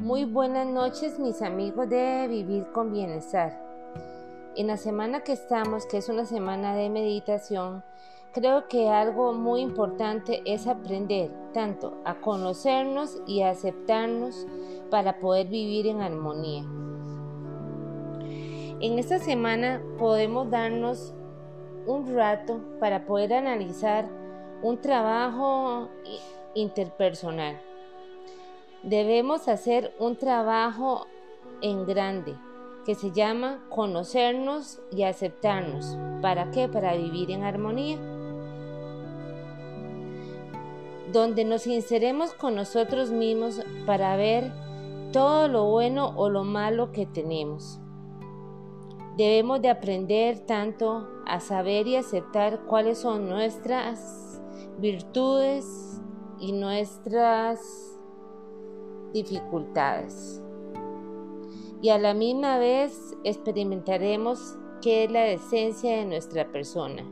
Muy buenas noches mis amigos de Vivir con Bienestar. En la semana que estamos, que es una semana de meditación, creo que algo muy importante es aprender tanto a conocernos y a aceptarnos para poder vivir en armonía. En esta semana podemos darnos un rato para poder analizar un trabajo interpersonal debemos hacer un trabajo en grande que se llama conocernos y aceptarnos. ¿Para qué? Para vivir en armonía. Donde nos inseremos con nosotros mismos para ver todo lo bueno o lo malo que tenemos. Debemos de aprender tanto a saber y aceptar cuáles son nuestras virtudes y nuestras dificultades. Y a la misma vez experimentaremos qué es la esencia de nuestra persona.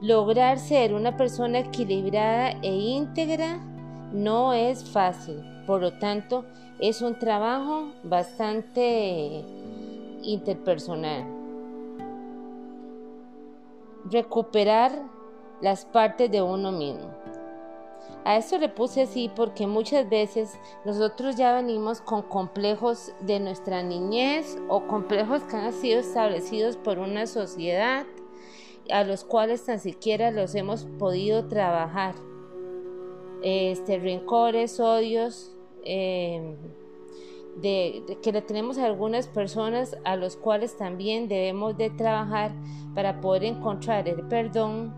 Lograr ser una persona equilibrada e íntegra no es fácil, por lo tanto es un trabajo bastante interpersonal. Recuperar las partes de uno mismo. A esto le puse así porque muchas veces nosotros ya venimos con complejos de nuestra niñez o complejos que han sido establecidos por una sociedad a los cuales tan siquiera los hemos podido trabajar. Este, rencores, odios, de, que le tenemos a algunas personas a los cuales también debemos de trabajar para poder encontrar el perdón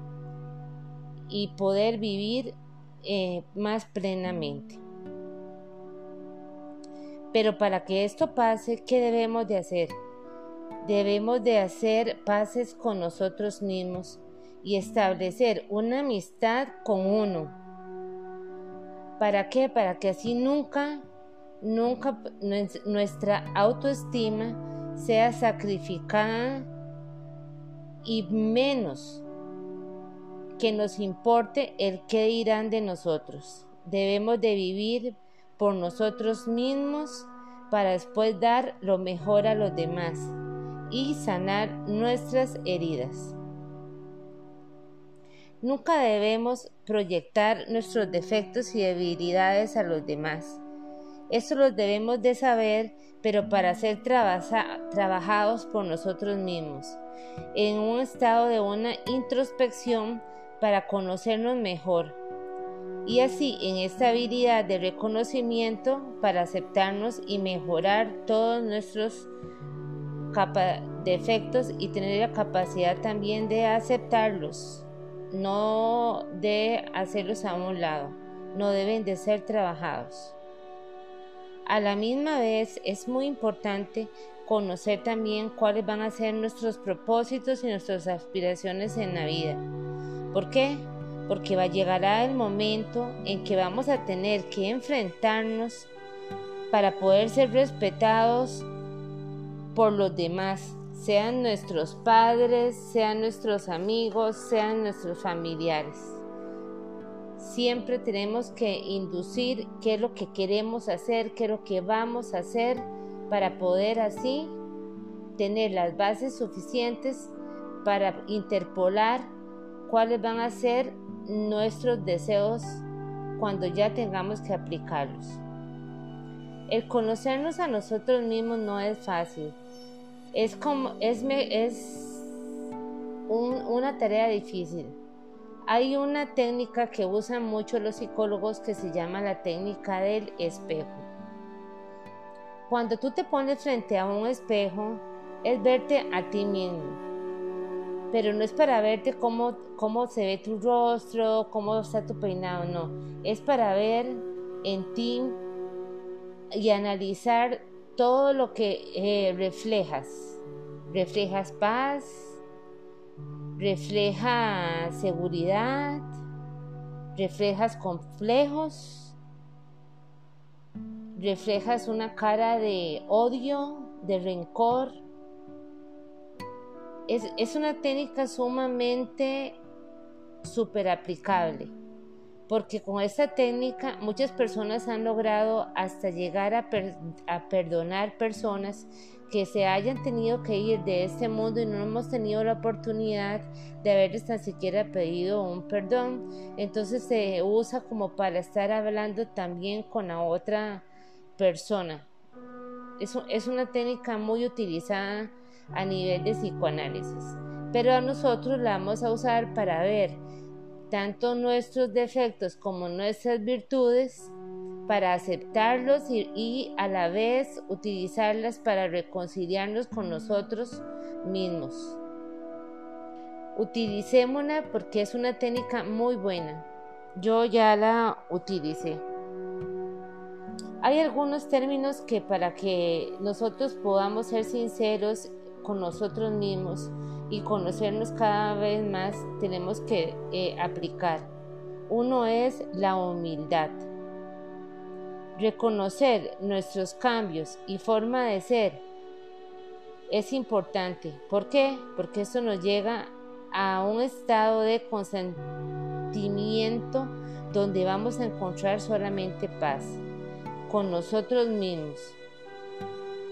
y poder vivir eh, más plenamente. Pero para que esto pase, ¿qué debemos de hacer? Debemos de hacer paces con nosotros mismos y establecer una amistad con uno. ¿Para qué? Para que así nunca, nunca nuestra autoestima sea sacrificada y menos que nos importe el qué dirán de nosotros. Debemos de vivir por nosotros mismos para después dar lo mejor a los demás y sanar nuestras heridas. Nunca debemos proyectar nuestros defectos y debilidades a los demás. Eso lo debemos de saber, pero para ser trabajados por nosotros mismos, en un estado de una introspección para conocernos mejor y así en esta habilidad de reconocimiento para aceptarnos y mejorar todos nuestros defectos y tener la capacidad también de aceptarlos, no de hacerlos a un lado, no deben de ser trabajados. A la misma vez es muy importante conocer también cuáles van a ser nuestros propósitos y nuestras aspiraciones en la vida ¿Por qué? Porque va a llegar el momento en que vamos a tener que enfrentarnos para poder ser respetados por los demás, sean nuestros padres, sean nuestros amigos, sean nuestros familiares. Siempre tenemos que inducir qué es lo que queremos hacer, qué es lo que vamos a hacer para poder así tener las bases suficientes para interpolar cuáles van a ser nuestros deseos cuando ya tengamos que aplicarlos. El conocernos a nosotros mismos no es fácil. Es como es, es una tarea difícil. Hay una técnica que usan mucho los psicólogos que se llama la técnica del espejo. Cuando tú te pones frente a un espejo, es verte a ti mismo pero no es para verte cómo, cómo se ve tu rostro, cómo está tu peinado, no. Es para ver en ti y analizar todo lo que eh, reflejas. Reflejas paz, refleja seguridad, reflejas complejos, reflejas una cara de odio, de rencor, es, una técnica sumamente súper aplicable, porque con esta técnica muchas personas han logrado hasta llegar a, perdonar personas que se hayan tenido que ir de este mundo y no hemos tenido la oportunidad de haberles tan siquiera pedido un perdón. Entonces se usa como para estar hablando también con la otra persona. Es, es una técnica muy utilizada a nivel de psicoanálisis, pero nosotros la vamos a usar para ver tanto nuestros defectos como nuestras virtudes para aceptarlos y, a la vez utilizarlas para reconciliarnos con nosotros mismos. Utilicémosla porque es una técnica muy buena. Yo ya la utilicé. Hay algunos términos que para que nosotros podamos ser sinceros con nosotros mismos y conocernos cada vez más tenemos que eh, aplicar. Uno es la humildad. Reconocer nuestros cambios y forma de ser es importante. ¿Por qué? Porque eso nos llega a un estado de consentimiento donde vamos a encontrar solamente paz con nosotros mismos.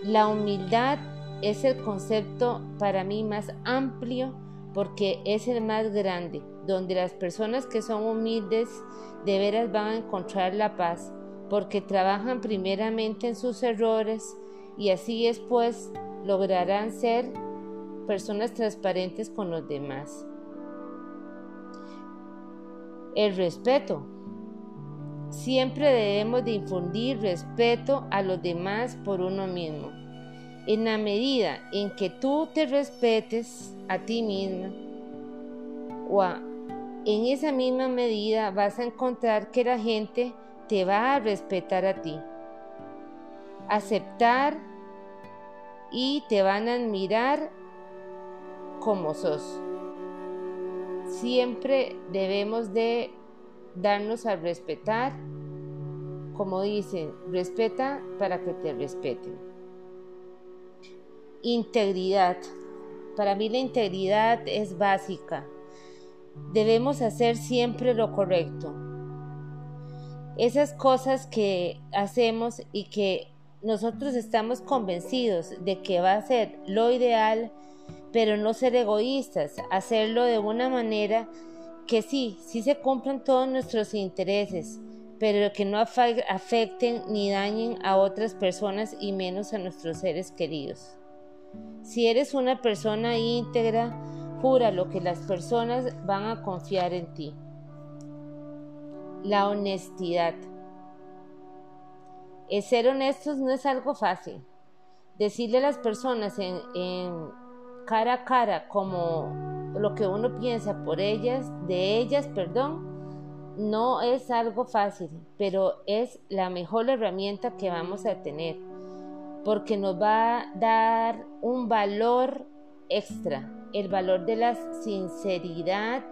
La humildad es el concepto para mí más amplio porque es el más grande, donde las personas que son humildes de veras van a encontrar la paz, porque trabajan primeramente en sus errores y así después lograrán ser personas transparentes con los demás. El respeto. Siempre debemos de infundir respeto a los demás por uno mismo en la medida en que tú te respetes a ti misma o en esa misma medida vas a encontrar que la gente te va a respetar a ti, aceptar y te van a admirar como sos. Siempre debemos de darnos a respetar, como dicen, respeta para que te respeten. Integridad. Para mí la integridad es básica. Debemos hacer siempre lo correcto. Esas cosas que hacemos y que nosotros estamos convencidos de que va a ser lo ideal, pero no ser egoístas, hacerlo de una manera que sí, sí se cumplan todos nuestros intereses, pero que no afecten ni dañen a otras personas y menos a nuestros seres queridos. Si eres una persona íntegra, jura lo que las personas van a confiar en ti. La honestidad. Ser honestos no es algo fácil. Decirle a las personas en, cara a cara como lo que uno piensa por ellas, de ellas, perdón, no es algo fácil, pero es la mejor herramienta que vamos a tener porque nos va a dar un valor extra, el valor de la sinceridad,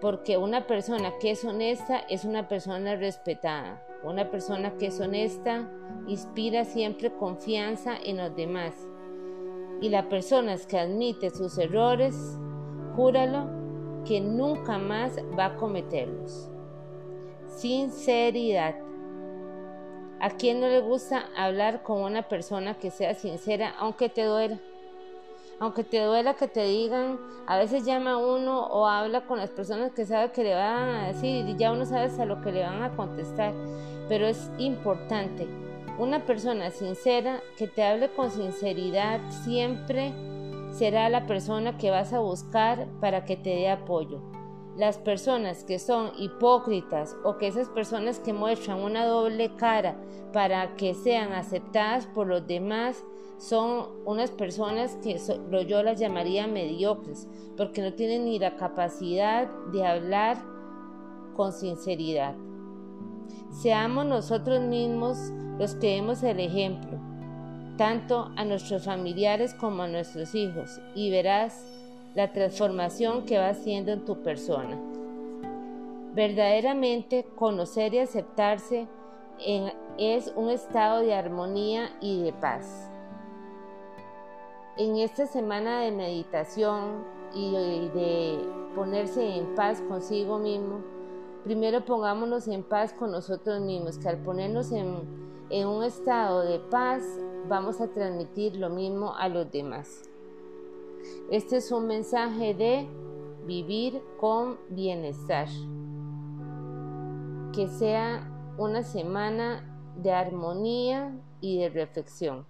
porque una persona que es honesta es una persona respetada, una persona que es honesta inspira siempre confianza en los demás. Y la persona que admite sus errores, júralo que nunca más va a cometerlos. Sinceridad. ¿A quién no le gusta hablar con una persona que sea sincera, aunque te duela? Aunque te duela que te digan, a veces llama uno o habla con las personas que sabe que le van a decir y ya uno sabe a lo que le van a contestar. Pero es importante, una persona sincera que te hable con sinceridad siempre será la persona que vas a buscar para que te dé apoyo las personas que son hipócritas o que esas personas que muestran una doble cara para que sean aceptadas por los demás son unas personas que yo las llamaría mediocres porque no tienen ni la capacidad de hablar con sinceridad. Seamos nosotros mismos los que demos el ejemplo, tanto a nuestros familiares como a nuestros hijos, y verás la transformación que va haciendo en tu persona. Verdaderamente conocer y aceptarse es un estado de armonía y de paz. En esta semana de meditación y de ponerse en paz consigo mismo, Primero pongámonos en paz con nosotros mismos, que al ponernos en, en un estado de paz vamos a transmitir lo mismo a los demás. Este es un mensaje de vivir con bienestar. Que sea una semana de armonía y de reflexión.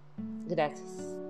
Gracias.